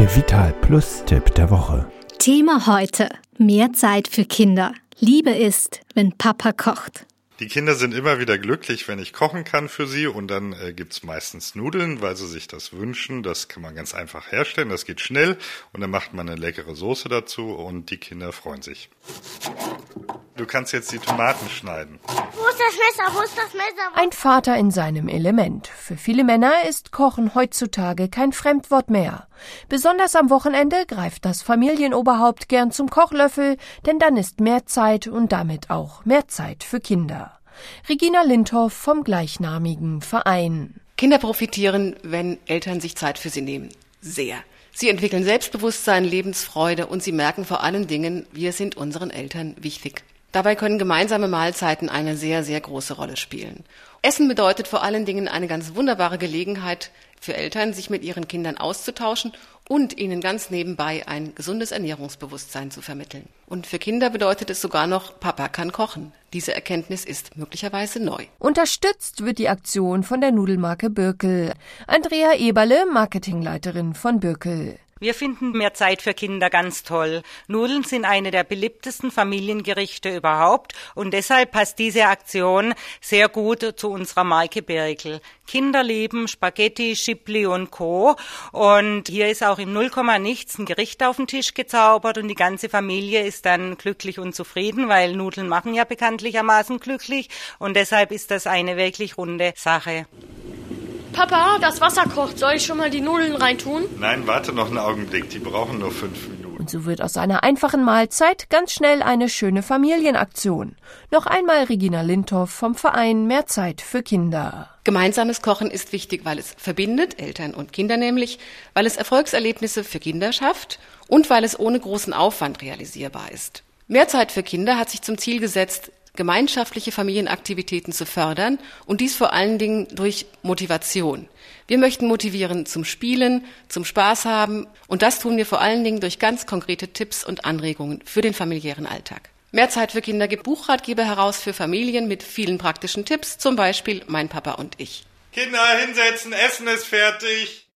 Der Vital Plus Tipp der Woche. Thema heute: Mehr Zeit für Kinder. Liebe ist, wenn Papa kocht. Die Kinder sind immer wieder glücklich, wenn ich kochen kann für sie und dann äh, gibt's meistens Nudeln, weil sie sich das wünschen. Das kann man ganz einfach herstellen, das geht schnell und dann macht man eine leckere Soße dazu und die Kinder freuen sich. Du kannst jetzt die Tomaten schneiden. Wo ist das Messer? Wo ist das Messer? Ein Vater in seinem Element. Für viele Männer ist Kochen heutzutage kein Fremdwort mehr. Besonders am Wochenende greift das Familienoberhaupt gern zum Kochlöffel, denn dann ist mehr Zeit und damit auch mehr Zeit für Kinder. Regina Lindhoff vom gleichnamigen Verein. Kinder profitieren, wenn Eltern sich Zeit für sie nehmen. Sehr. Sie entwickeln Selbstbewusstsein, Lebensfreude und sie merken vor allen Dingen, wir sind unseren Eltern wichtig. Dabei können gemeinsame Mahlzeiten eine sehr, sehr große Rolle spielen. Essen bedeutet vor allen Dingen eine ganz wunderbare Gelegenheit für Eltern, sich mit ihren Kindern auszutauschen und ihnen ganz nebenbei ein gesundes Ernährungsbewusstsein zu vermitteln. Und für Kinder bedeutet es sogar noch, Papa kann kochen. Diese Erkenntnis ist möglicherweise neu. Unterstützt wird die Aktion von der Nudelmarke Birkel. Andrea Eberle, Marketingleiterin von Birkel. Wir finden mehr Zeit für Kinder ganz toll. Nudeln sind eine der beliebtesten Familiengerichte überhaupt und deshalb passt diese Aktion sehr gut zu unserer Marke Birkel. Kinder lieben Spaghetti, Schipli und Co. Und hier ist auch im Nullkomma nichts ein Gericht auf den Tisch gezaubert und die ganze Familie ist dann glücklich und zufrieden, weil Nudeln machen ja bekanntlichermaßen glücklich und deshalb ist das eine wirklich runde Sache. Papa, das Wasser kocht. Soll ich schon mal die Nudeln reintun? Nein, warte noch einen Augenblick, die brauchen nur fünf Minuten. Und so wird aus einer einfachen Mahlzeit ganz schnell eine schöne Familienaktion. Noch einmal Regina Lindhoff vom Verein Mehr Zeit für Kinder. Gemeinsames Kochen ist wichtig, weil es verbindet, Eltern und Kinder nämlich, weil es Erfolgserlebnisse für Kinder schafft und weil es ohne großen Aufwand realisierbar ist. Mehr Zeit für Kinder hat sich zum Ziel gesetzt, gemeinschaftliche Familienaktivitäten zu fördern und dies vor allen Dingen durch Motivation. Wir möchten motivieren zum Spielen, zum Spaß haben und das tun wir vor allen Dingen durch ganz konkrete Tipps und Anregungen für den familiären Alltag. Mehr Zeit für Kinder gibt Buchratgeber heraus für Familien mit vielen praktischen Tipps, zum Beispiel Mein Papa und ich. Kinder hinsetzen, Essen ist fertig.